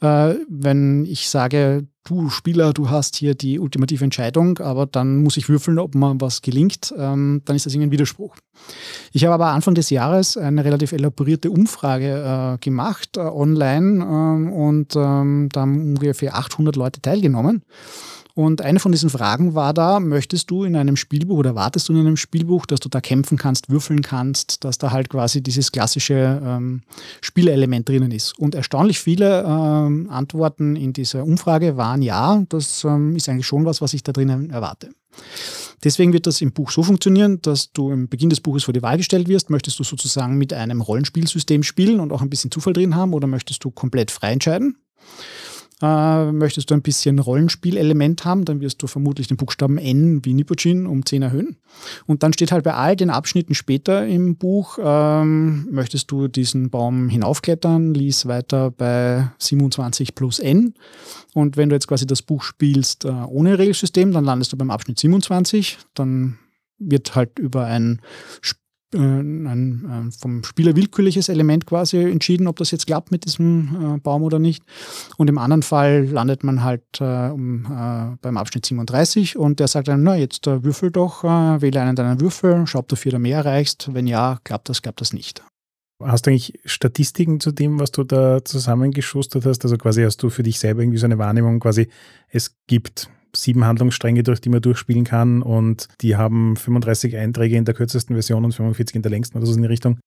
äh, wenn ich sage, du Spieler, du hast hier die ultimative Entscheidung, aber dann muss ich würfeln, ob man was gelingt, ähm, dann ist das irgendwie ein Widerspruch. Ich habe aber Anfang des Jahres eine relativ elaborierte Umfrage äh, gemacht äh, online ähm, und ähm, da haben ungefähr 800 Leute teilgenommen. Und eine von diesen Fragen war da, möchtest du in einem Spielbuch oder wartest du in einem Spielbuch, dass du da kämpfen kannst, würfeln kannst, dass da halt quasi dieses klassische ähm, Spielelement drinnen ist. Und erstaunlich viele ähm, Antworten in dieser Umfrage waren ja, das ähm, ist eigentlich schon was, was ich da drinnen erwarte. Deswegen wird das im Buch so funktionieren, dass du im Beginn des Buches vor die Wahl gestellt wirst, möchtest du sozusagen mit einem Rollenspielsystem spielen und auch ein bisschen Zufall drin haben oder möchtest du komplett frei entscheiden? Äh, möchtest du ein bisschen Rollenspielelement haben, dann wirst du vermutlich den Buchstaben N wie Nipochin um 10 erhöhen. Und dann steht halt bei all den Abschnitten später im Buch, ähm, möchtest du diesen Baum hinaufklettern, lies weiter bei 27 plus N. Und wenn du jetzt quasi das Buch spielst äh, ohne Regelsystem, dann landest du beim Abschnitt 27. Dann wird halt über ein äh, ein äh, vom Spieler willkürliches Element quasi entschieden, ob das jetzt klappt mit diesem äh, Baum oder nicht. Und im anderen Fall landet man halt um, beim Abschnitt 37 und der sagt dann, na jetzt würfel doch, wähle einen deiner Würfel, schau, ob du vier oder mehr erreichst. Wenn ja, klappt das, klappt das nicht. Hast du eigentlich Statistiken zu dem, was du da zusammengeschustert hast? Also quasi hast du für dich selber irgendwie so eine Wahrnehmung, quasi es gibt sieben Handlungsstränge, durch die man durchspielen kann und die haben 35 Einträge in der kürzesten Version und 45 in der längsten oder so in die Richtung.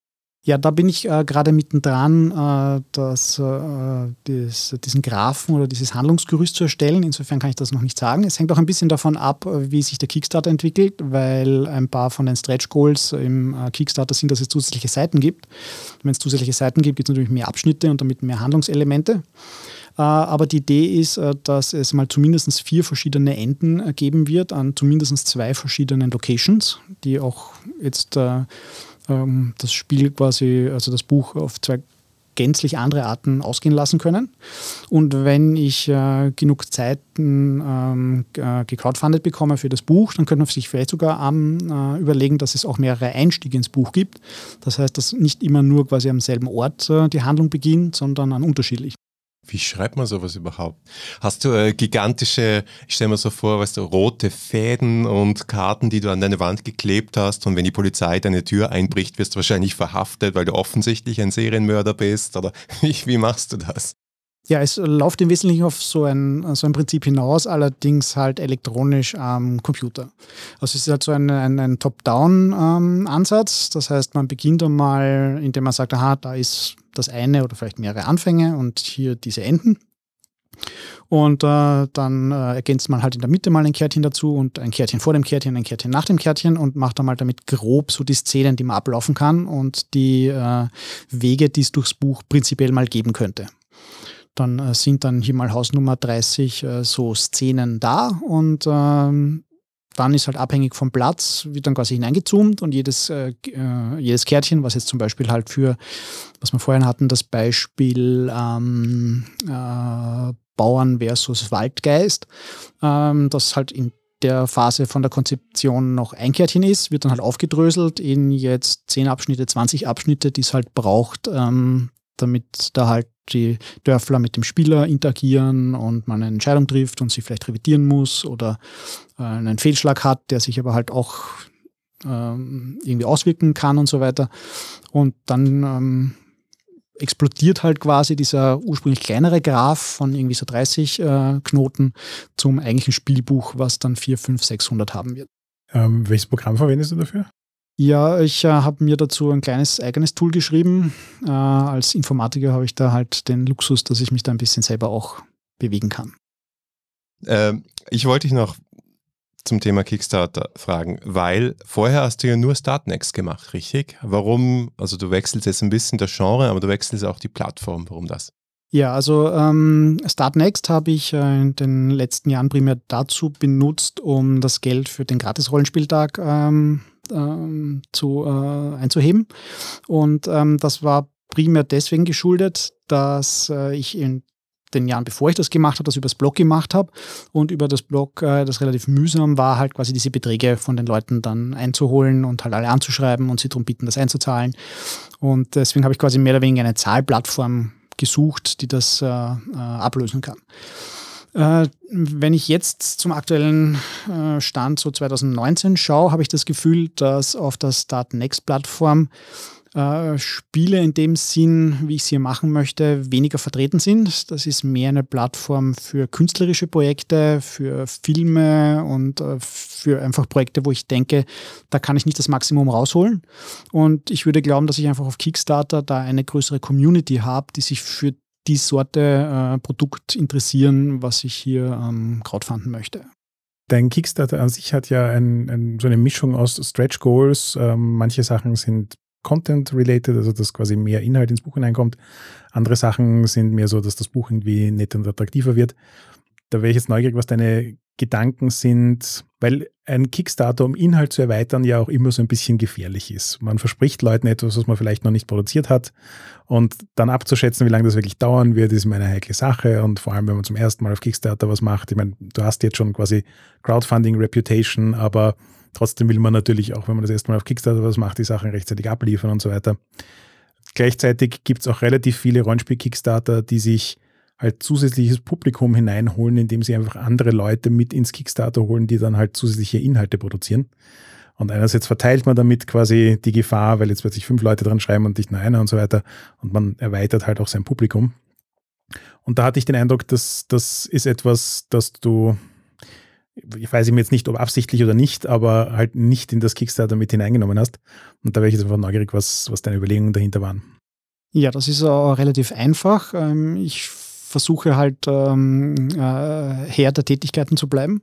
Ja, da bin ich äh, gerade mittendran, äh, das, äh, das, diesen Graphen oder dieses Handlungsgerüst zu erstellen. Insofern kann ich das noch nicht sagen. Es hängt auch ein bisschen davon ab, wie sich der Kickstarter entwickelt, weil ein paar von den Stretch Goals im äh, Kickstarter sind, dass es zusätzliche Seiten gibt. Wenn es zusätzliche Seiten gibt, gibt es natürlich mehr Abschnitte und damit mehr Handlungselemente. Äh, aber die Idee ist, äh, dass es mal zumindest vier verschiedene Enden äh, geben wird an zumindest zwei verschiedenen Locations, die auch jetzt ähm, das Spiel quasi, also das Buch auf zwei gänzlich andere Arten ausgehen lassen können. Und wenn ich äh, genug Zeiten ähm, gecrowdfundet bekomme für das Buch, dann könnte man sich vielleicht sogar ähm, äh, überlegen, dass es auch mehrere Einstiege ins Buch gibt. Das heißt, dass nicht immer nur quasi am selben Ort äh, die Handlung beginnt, sondern an unterschiedlichen. Wie schreibt man sowas überhaupt? Hast du äh, gigantische, ich stelle mir so vor, weißt du, rote Fäden und Karten, die du an deine Wand geklebt hast und wenn die Polizei deine Tür einbricht, wirst du wahrscheinlich verhaftet, weil du offensichtlich ein Serienmörder bist oder wie, machst du das? Ja, es läuft im Wesentlichen auf so ein, so ein Prinzip hinaus, allerdings halt elektronisch am Computer. Also es ist halt so ein, ein, ein Top-Down-Ansatz. das heißt, man beginnt einmal, indem man sagt, aha, da ist das eine oder vielleicht mehrere Anfänge und hier diese Enden. Und äh, dann äh, ergänzt man halt in der Mitte mal ein Kärtchen dazu und ein Kärtchen vor dem Kärtchen, ein Kärtchen nach dem Kärtchen und macht dann mal damit grob so die Szenen, die man ablaufen kann und die äh, Wege, die es durchs Buch prinzipiell mal geben könnte. Dann äh, sind dann hier mal Hausnummer 30 äh, so Szenen da und ähm, dann ist halt abhängig vom Platz, wird dann quasi hineingezoomt und jedes, äh, äh, jedes Kärtchen, was jetzt zum Beispiel halt für, was wir vorhin hatten, das Beispiel ähm, äh, Bauern versus Waldgeist, ähm, das halt in der Phase von der Konzeption noch ein Kärtchen ist, wird dann halt aufgedröselt in jetzt 10 Abschnitte, 20 Abschnitte, die es halt braucht, ähm, damit da halt die Dörfler mit dem Spieler interagieren und man eine Entscheidung trifft und sie vielleicht revidieren muss oder äh, einen Fehlschlag hat, der sich aber halt auch ähm, irgendwie auswirken kann und so weiter. Und dann ähm, explodiert halt quasi dieser ursprünglich kleinere Graph von irgendwie so 30 äh, Knoten zum eigentlichen Spielbuch, was dann 4, 5, 600 haben wird. Ähm, welches Programm verwendest du dafür? Ja, ich äh, habe mir dazu ein kleines eigenes Tool geschrieben. Äh, als Informatiker habe ich da halt den Luxus, dass ich mich da ein bisschen selber auch bewegen kann. Ähm, ich wollte dich noch zum Thema Kickstarter fragen, weil vorher hast du ja nur Startnext gemacht, richtig? Warum, also du wechselst jetzt ein bisschen das Genre, aber du wechselst auch die Plattform. Warum das? Ja, also ähm, Startnext habe ich äh, in den letzten Jahren primär dazu benutzt, um das Geld für den Gratis-Rollenspieltag ähm, ähm, zu, äh, einzuheben. Und ähm, das war primär deswegen geschuldet, dass äh, ich in den Jahren, bevor ich das gemacht habe, das übers Blog gemacht habe und über das Blog, äh, das relativ mühsam war, halt quasi diese Beträge von den Leuten dann einzuholen und halt alle anzuschreiben und sie darum bitten, das einzuzahlen. Und deswegen habe ich quasi mehr oder weniger eine Zahlplattform gesucht, die das äh, äh, ablösen kann. Äh, wenn ich jetzt zum aktuellen äh, Stand so 2019 schaue, habe ich das Gefühl, dass auf der Start Next Plattform äh, Spiele in dem Sinn, wie ich sie machen möchte, weniger vertreten sind. Das ist mehr eine Plattform für künstlerische Projekte, für Filme und äh, für einfach Projekte, wo ich denke, da kann ich nicht das Maximum rausholen. Und ich würde glauben, dass ich einfach auf Kickstarter da eine größere Community habe, die sich für die Sorte äh, Produkt interessieren, was ich hier ähm, crowdfunden möchte. Dein Kickstarter an sich hat ja ein, ein, so eine Mischung aus Stretch Goals. Ähm, manche Sachen sind Content-related, also dass quasi mehr Inhalt ins Buch hineinkommt. Andere Sachen sind mehr so, dass das Buch irgendwie netter und attraktiver wird. Da wäre ich jetzt neugierig, was deine Gedanken sind, weil ein Kickstarter, um Inhalt zu erweitern, ja auch immer so ein bisschen gefährlich ist. Man verspricht Leuten etwas, was man vielleicht noch nicht produziert hat und dann abzuschätzen, wie lange das wirklich dauern wird, ist immer eine heikle Sache und vor allem, wenn man zum ersten Mal auf Kickstarter was macht. Ich meine, du hast jetzt schon quasi Crowdfunding Reputation, aber Trotzdem will man natürlich auch, wenn man das erste Mal auf Kickstarter was macht, die Sachen rechtzeitig abliefern und so weiter. Gleichzeitig gibt es auch relativ viele Rollenspiel-Kickstarter, die sich halt zusätzliches Publikum hineinholen, indem sie einfach andere Leute mit ins Kickstarter holen, die dann halt zusätzliche Inhalte produzieren. Und einerseits verteilt man damit quasi die Gefahr, weil jetzt plötzlich fünf Leute dran schreiben und nicht nur einer und so weiter. Und man erweitert halt auch sein Publikum. Und da hatte ich den Eindruck, dass das ist etwas, das du ich weiß ihm jetzt nicht, ob absichtlich oder nicht, aber halt nicht in das Kickstarter mit hineingenommen hast. Und da wäre ich jetzt einfach neugierig, was, was deine Überlegungen dahinter waren. Ja, das ist auch relativ einfach. Ähm, ich versuche halt ähm, äh, Herr der Tätigkeiten zu bleiben.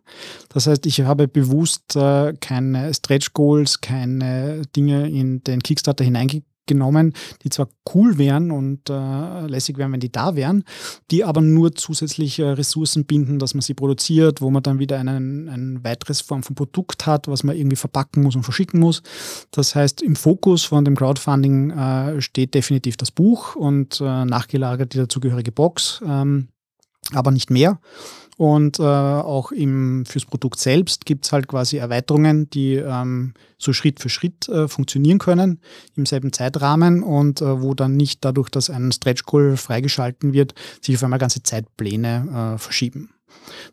Das heißt, ich habe bewusst äh, keine Stretch Goals, keine Dinge in den Kickstarter hineingegeben genommen, die zwar cool wären und äh, lässig wären, wenn die da wären, die aber nur zusätzliche Ressourcen binden, dass man sie produziert, wo man dann wieder einen, ein weiteres Form von Produkt hat, was man irgendwie verpacken muss und verschicken muss. Das heißt, im Fokus von dem Crowdfunding äh, steht definitiv das Buch und äh, nachgelagert die dazugehörige Box, ähm, aber nicht mehr. Und äh, auch im, fürs Produkt selbst gibt es halt quasi Erweiterungen, die ähm, so Schritt für Schritt äh, funktionieren können im selben Zeitrahmen und äh, wo dann nicht dadurch, dass ein Stretch Goal freigeschalten wird, sich auf einmal ganze Zeitpläne äh, verschieben.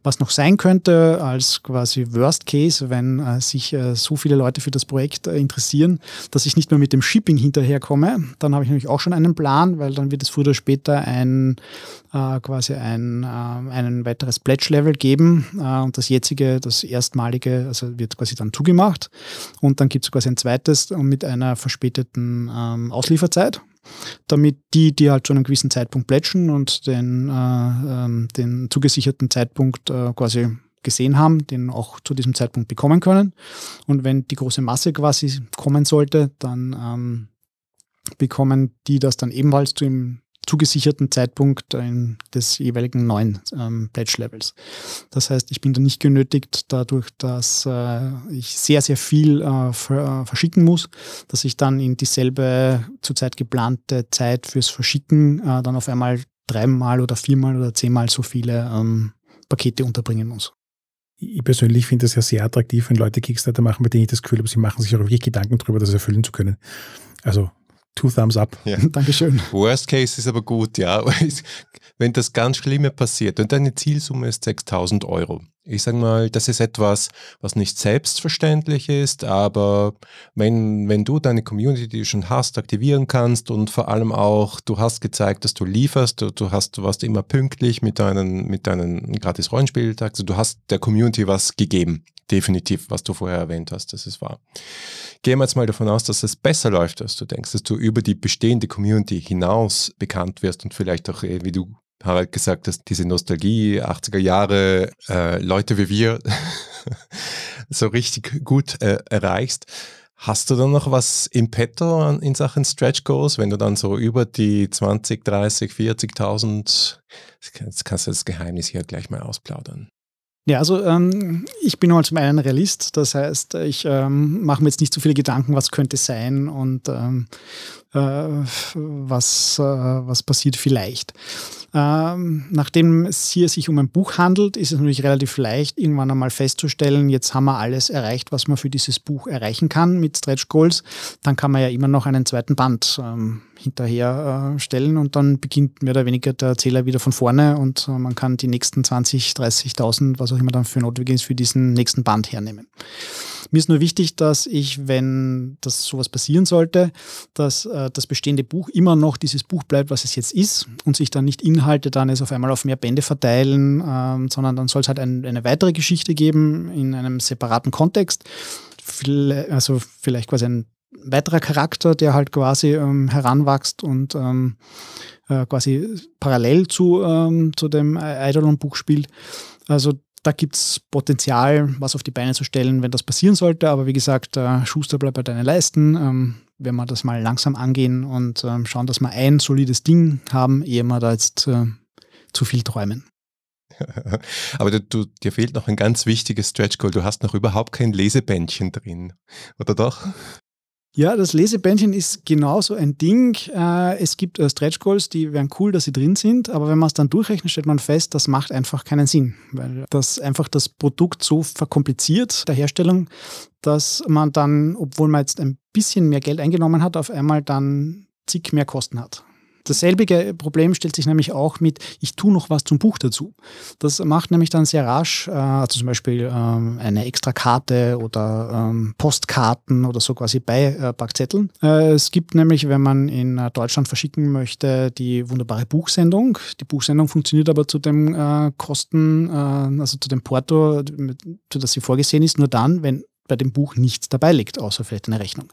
Was noch sein könnte als quasi Worst Case, wenn äh, sich äh, so viele Leute für das Projekt äh, interessieren, dass ich nicht mehr mit dem Shipping hinterherkomme, dann habe ich nämlich auch schon einen Plan, weil dann wird es früher oder später ein äh, quasi ein, äh, ein weiteres Pledge-Level geben äh, und das jetzige, das erstmalige, also wird quasi dann zugemacht. Und dann gibt es quasi ein zweites mit einer verspäteten ähm, Auslieferzeit damit die, die halt schon einen gewissen Zeitpunkt plätschen und den, äh, ähm, den zugesicherten Zeitpunkt äh, quasi gesehen haben, den auch zu diesem Zeitpunkt bekommen können. Und wenn die große Masse quasi kommen sollte, dann ähm, bekommen die das dann ebenfalls zu dem zugesicherten Zeitpunkt des jeweiligen neuen ähm, Pledge-Levels. Das heißt, ich bin da nicht genötigt, dadurch, dass äh, ich sehr, sehr viel äh, ver verschicken muss, dass ich dann in dieselbe zurzeit geplante Zeit fürs Verschicken äh, dann auf einmal dreimal oder viermal oder zehnmal so viele ähm, Pakete unterbringen muss. Ich persönlich finde es ja sehr attraktiv, wenn Leute Kickstarter machen, bei denen ich das Gefühl habe, sie machen sich auch wirklich Gedanken darüber, das erfüllen zu können. Also Two Thumbs Up. Ja. Dankeschön. Worst Case ist aber gut, ja. Wenn das ganz Schlimme passiert und deine Zielsumme ist 6000 Euro. Ich sage mal, das ist etwas, was nicht selbstverständlich ist, aber wenn, wenn du deine Community, die du schon hast, aktivieren kannst und vor allem auch, du hast gezeigt, dass du lieferst, du, du hast, du warst immer pünktlich mit deinen, mit deinen gratis Rollenspieltag, also du hast der Community was gegeben definitiv, was du vorher erwähnt hast, das ist wahr. Gehen wir jetzt mal davon aus, dass es besser läuft, als du denkst, dass du über die bestehende Community hinaus bekannt wirst und vielleicht auch, eh, wie du Harald gesagt hast, diese Nostalgie, 80er Jahre, äh, Leute wie wir so richtig gut äh, erreichst. Hast du dann noch was im Petto in Sachen Stretch Goals, wenn du dann so über die 20, 30, 40.000, jetzt kannst du das Geheimnis hier gleich mal ausplaudern. Ja, also ähm, ich bin halt zum einen Realist, das heißt, ich ähm, mache mir jetzt nicht so viele Gedanken, was könnte sein und ähm, äh, was, äh, was passiert vielleicht. Ähm, nachdem es hier sich um ein Buch handelt, ist es natürlich relativ leicht, irgendwann einmal festzustellen, jetzt haben wir alles erreicht, was man für dieses Buch erreichen kann mit Stretch Goals. Dann kann man ja immer noch einen zweiten Band ähm, hinterher äh, stellen und dann beginnt mehr oder weniger der Zähler wieder von vorne und äh, man kann die nächsten 20, 30.000, was auch immer dann für notwendig ist, für diesen nächsten Band hernehmen. Mir ist nur wichtig, dass ich, wenn das sowas passieren sollte, dass äh, das bestehende Buch immer noch dieses Buch bleibt, was es jetzt ist und sich dann nicht Inhalte dann jetzt auf einmal auf mehr Bände verteilen, ähm, sondern dann soll es halt ein, eine weitere Geschichte geben in einem separaten Kontext. Also vielleicht quasi ein weiterer Charakter, der halt quasi ähm, heranwächst und ähm, äh, quasi parallel zu, ähm, zu dem Eidolon-Buch spielt. Also da gibt es Potenzial, was auf die Beine zu stellen, wenn das passieren sollte. Aber wie gesagt, äh, Schuster bleibt bei deinen Leisten. Ähm, wenn wir das mal langsam angehen und ähm, schauen, dass wir ein solides Ding haben, ehe wir da jetzt äh, zu viel träumen. Aber du, du, dir fehlt noch ein ganz wichtiges Stretch Goal. Du hast noch überhaupt kein Lesebändchen drin, oder doch? Ja, das Lesebändchen ist genauso ein Ding. Äh, es gibt äh, Stretch Goals, die wären cool, dass sie drin sind, aber wenn man es dann durchrechnet, stellt man fest, das macht einfach keinen Sinn, weil das einfach das Produkt so verkompliziert, der Herstellung, dass man dann, obwohl man jetzt ein bisschen mehr Geld eingenommen hat, auf einmal dann zig mehr Kosten hat. Dasselbe Problem stellt sich nämlich auch mit, ich tue noch was zum Buch dazu. Das macht nämlich dann sehr rasch, äh, also zum Beispiel ähm, eine extra Karte oder ähm, Postkarten oder so quasi Beipackzetteln. Äh, es gibt nämlich, wenn man in äh, Deutschland verschicken möchte, die wunderbare Buchsendung. Die Buchsendung funktioniert aber zu dem äh, Kosten, äh, also zu dem Porto, für das sie vorgesehen ist, nur dann, wenn bei dem Buch nichts dabei liegt, außer vielleicht eine Rechnung.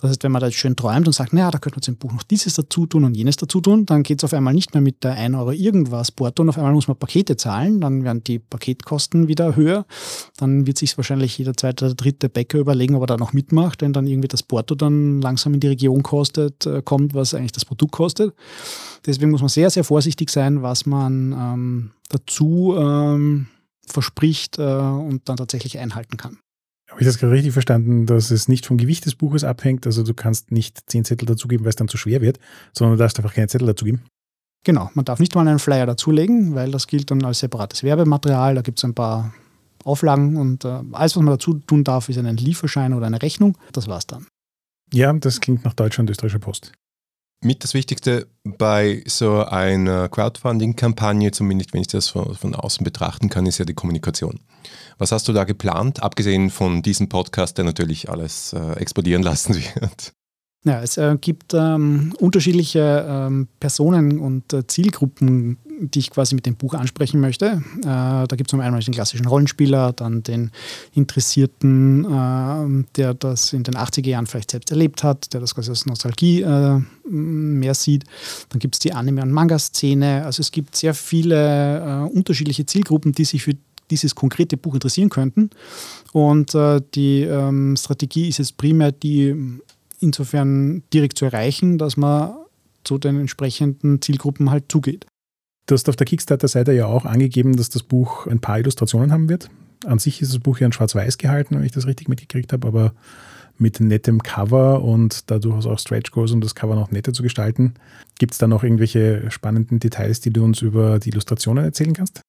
Das heißt, wenn man da schön träumt und sagt, naja, da könnte man zum Buch noch dieses dazu tun und jenes dazu tun, dann geht es auf einmal nicht mehr mit der 1 Euro irgendwas Porto und auf einmal muss man Pakete zahlen, dann werden die Paketkosten wieder höher, dann wird sich wahrscheinlich jeder zweite oder dritte Bäcker überlegen, ob er da noch mitmacht, wenn dann irgendwie das Porto dann langsam in die Region kostet, äh, kommt, was eigentlich das Produkt kostet. Deswegen muss man sehr, sehr vorsichtig sein, was man ähm, dazu ähm, verspricht äh, und dann tatsächlich einhalten kann. Habe ich das gerade richtig verstanden, dass es nicht vom Gewicht des Buches abhängt? Also du kannst nicht zehn Zettel dazugeben, weil es dann zu schwer wird, sondern du darfst einfach keine Zettel dazugeben? Genau, man darf nicht mal einen Flyer dazulegen, weil das gilt dann als separates Werbematerial. Da gibt es ein paar Auflagen und äh, alles, was man dazu tun darf, ist ein Lieferschein oder eine Rechnung. Das war's dann. Ja, das klingt nach deutscher und österreichischer Post. Mit das Wichtigste bei so einer Crowdfunding-Kampagne, zumindest wenn ich das von, von, außen betrachten kann, ist ja die Kommunikation. Was hast du da geplant, abgesehen von diesem Podcast, der natürlich alles äh, explodieren lassen wird? Ja, es äh, gibt ähm, unterschiedliche ähm, Personen und äh, Zielgruppen, die ich quasi mit dem Buch ansprechen möchte. Äh, da gibt es zum einen den klassischen Rollenspieler, dann den Interessierten, äh, der das in den 80er Jahren vielleicht selbst erlebt hat, der das quasi als Nostalgie äh, mehr sieht. Dann gibt es die Anime- und Manga-Szene. Also es gibt sehr viele äh, unterschiedliche Zielgruppen, die sich für dieses konkrete Buch interessieren könnten. Und die ähm, Strategie ist jetzt primär die insofern direkt zu erreichen, dass man zu den entsprechenden Zielgruppen halt zugeht. Du hast auf der Kickstarter-Seite ja auch angegeben, dass das Buch ein paar Illustrationen haben wird. An sich ist das Buch ja in Schwarz-Weiß gehalten, wenn ich das richtig mitgekriegt habe, aber mit nettem Cover und da durchaus auch Stretch Goals, um das Cover noch netter zu gestalten. Gibt es da noch irgendwelche spannenden Details, die du uns über die Illustrationen erzählen kannst?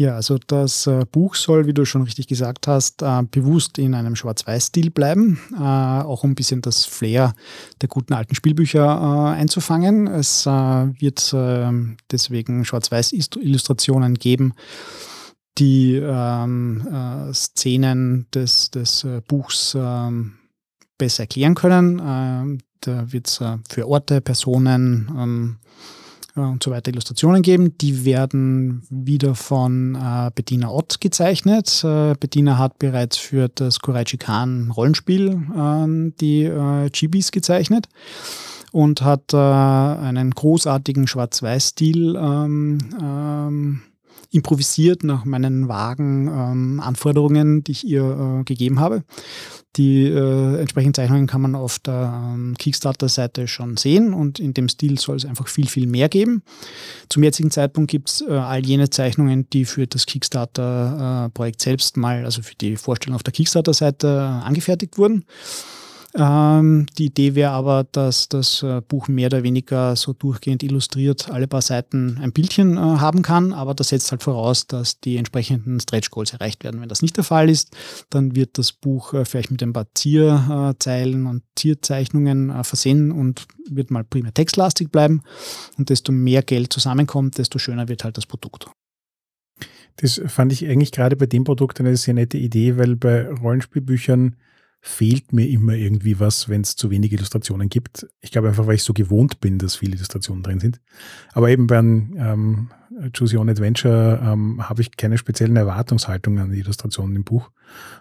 Ja, also das äh, Buch soll, wie du schon richtig gesagt hast, äh, bewusst in einem Schwarz-Weiß-Stil bleiben, äh, auch um ein bisschen das Flair der guten alten Spielbücher einzufangen. Es wird ähm, deswegen Schwarz-Weiß-Illustrationen geben, die ähm, Szenen des, des Buchs ähm, besser erklären können. da wird es für Orte, Personen, und so weiter Illustrationen geben. Die werden wieder von äh, Bettina Ott gezeichnet. Äh, Bettina hat bereits für das Kuraichi Khan Rollenspiel äh, die äh, Chibis gezeichnet und hat äh, einen großartigen Schwarz-Weiß-Stil ähm, ähm, improvisiert nach meinen vagen ähm, Anforderungen, die ich ihr äh, gegeben habe. Die äh, entsprechenden Zeichnungen kann man auf der ähm, Kickstarter-Seite schon sehen und in dem Stil soll es einfach viel, viel mehr geben. Zum jetzigen Zeitpunkt gibt es äh, all jene Zeichnungen, die für das Kickstarter-Projekt selbst mal, also für die Vorstellung auf der Kickstarter-Seite äh, angefertigt wurden. Ähm, die Idee wäre aber, dass das äh, Buch mehr oder weniger so durchgehend illustriert alle paar Seiten ein Bildchen äh, haben kann, aber das setzt halt voraus, dass die entsprechenden Stretch Goals erreicht werden. Wenn das nicht der Fall ist, dann wird das Buch äh, vielleicht mit ein paar Zierzeilen und Zierzeichnungen äh, versehen und wird mal primär textlastig bleiben. Und desto mehr Geld zusammenkommt, desto schöner wird halt das Produkt. Das fand ich eigentlich gerade bei dem Produkt eine sehr nette Idee, weil bei Rollenspielbüchern fehlt mir immer irgendwie was, wenn es zu wenig Illustrationen gibt. Ich glaube einfach, weil ich so gewohnt bin, dass viele Illustrationen drin sind. Aber eben beim ähm, Choose Your Own Adventure ähm, habe ich keine speziellen Erwartungshaltungen an die Illustrationen im Buch.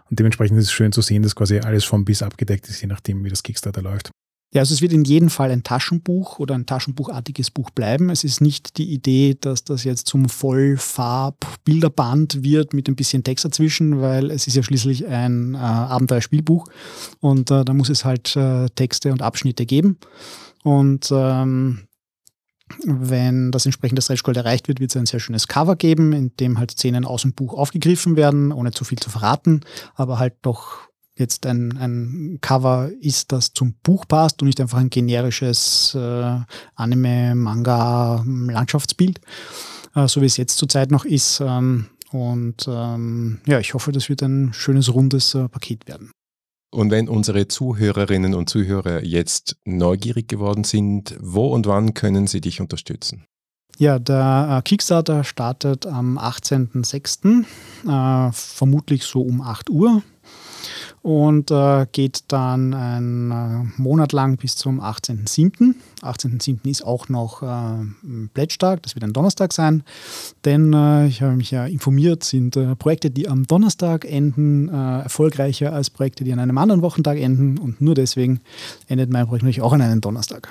Und dementsprechend ist es schön zu sehen, dass quasi alles vom bis abgedeckt ist, je nachdem, wie das Kickstarter läuft. Ja, also es wird in jedem Fall ein Taschenbuch oder ein Taschenbuchartiges Buch bleiben. Es ist nicht die Idee, dass das jetzt zum Vollfarb-Bilderband wird mit ein bisschen Text dazwischen, weil es ist ja schließlich ein äh, Abenteuerspielbuch und äh, da muss es halt äh, Texte und Abschnitte geben. Und ähm, wenn das entsprechende Stretch-Gold erreicht wird, wird es ein sehr schönes Cover geben, in dem halt Szenen aus dem Buch aufgegriffen werden, ohne zu viel zu verraten, aber halt doch jetzt ein, ein Cover ist, das zum Buch passt und nicht einfach ein generisches äh, Anime, Manga, Landschaftsbild, äh, so wie es jetzt zurzeit noch ist. Ähm, und ähm, ja, ich hoffe, das wird ein schönes, rundes äh, Paket werden. Und wenn unsere Zuhörerinnen und Zuhörer jetzt neugierig geworden sind, wo und wann können sie dich unterstützen? Ja, der äh, Kickstarter startet am 18.06., äh, vermutlich so um 8 Uhr und äh, geht dann einen äh, Monat lang bis zum 18.07. 18.07. ist auch noch äh, Pledge-Tag, das wird ein Donnerstag sein, denn äh, ich habe mich ja informiert, sind äh, Projekte, die am Donnerstag enden, äh, erfolgreicher als Projekte, die an einem anderen Wochentag enden und nur deswegen endet mein Projekt natürlich auch an einem Donnerstag.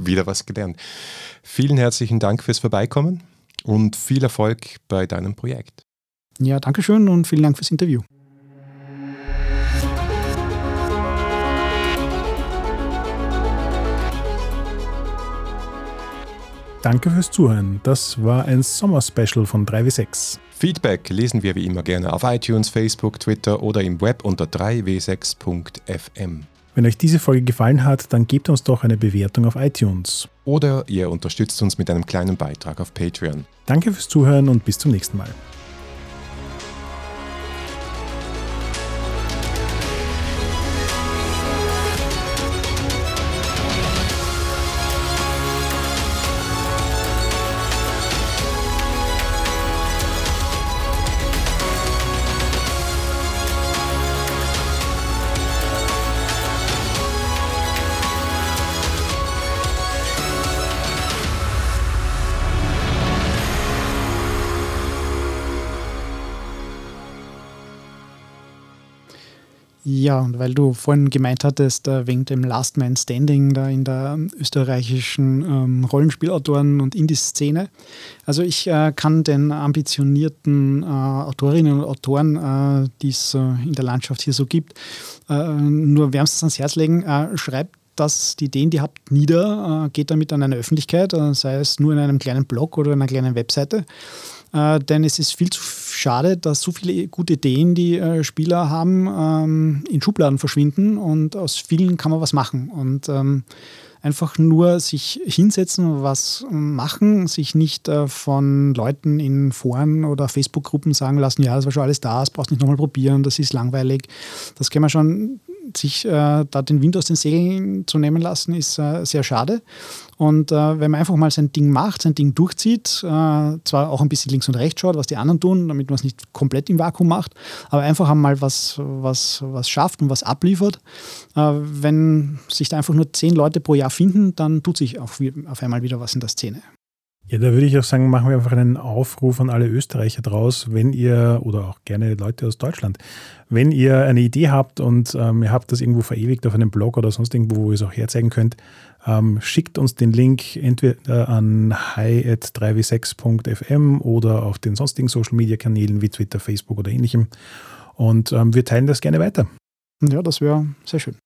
Wieder was gelernt. Vielen herzlichen Dank fürs Vorbeikommen und viel Erfolg bei deinem Projekt. Ja, danke schön und vielen Dank fürs Interview. Danke fürs Zuhören. Das war ein Sommer-Special von 3W6. Feedback lesen wir wie immer gerne auf iTunes, Facebook, Twitter oder im Web unter 3w6.fm. Wenn euch diese Folge gefallen hat, dann gebt uns doch eine Bewertung auf iTunes. Oder ihr unterstützt uns mit einem kleinen Beitrag auf Patreon. Danke fürs Zuhören und bis zum nächsten Mal. Ja, und weil du vorhin gemeint hattest, äh, wegen dem Last Man Standing da in der österreichischen ähm, Rollenspielautoren- und Indie-Szene. Also ich äh, kann den ambitionierten äh, Autorinnen und Autoren, äh, die es äh, in der Landschaft hier so gibt, äh, nur wärmstens ans Herz legen, schreibt das, die Ideen, die ihr habt, nieder, geht damit an eine Öffentlichkeit, sei es nur in einem kleinen Blog oder einer kleinen Webseite äh, denn es ist viel zu schade, dass so viele gute Ideen, die äh, Spieler haben, ähm, in Schubladen verschwinden und aus vielen kann man was machen. Und ähm, einfach nur sich hinsetzen, was machen, sich nicht äh, von Leuten in Foren oder Facebook-Gruppen sagen lassen, ja, das war schon alles da, das brauchst du nicht nochmal probieren, das ist langweilig. Das kann man schon sich äh, da den Wind aus den Segeln zu nehmen lassen, ist äh, sehr schade. Und äh, wenn man einfach mal sein Ding macht, sein Ding durchzieht, äh, zwar auch ein bisschen links und rechts schaut, was die anderen tun, damit man es nicht komplett im Vakuum macht, aber einfach einmal was, was, was schafft und was abliefert. Äh, wenn sich da einfach nur zehn Leute pro Jahr finden, dann tut sich auch auf einmal wieder was in der Szene. Ja, da würde ich auch sagen, machen wir einfach einen Aufruf an alle Österreicher draus, wenn ihr, oder auch gerne Leute aus Deutschland, wenn ihr eine Idee habt und ähm, ihr habt das irgendwo verewigt auf einem Blog oder sonst irgendwo, wo ihr es auch herzeigen könnt, ähm, schickt uns den Link entweder an hi.3w6.fm oder auf den sonstigen Social Media Kanälen wie Twitter, Facebook oder ähnlichem. Und ähm, wir teilen das gerne weiter. Ja, das wäre sehr schön.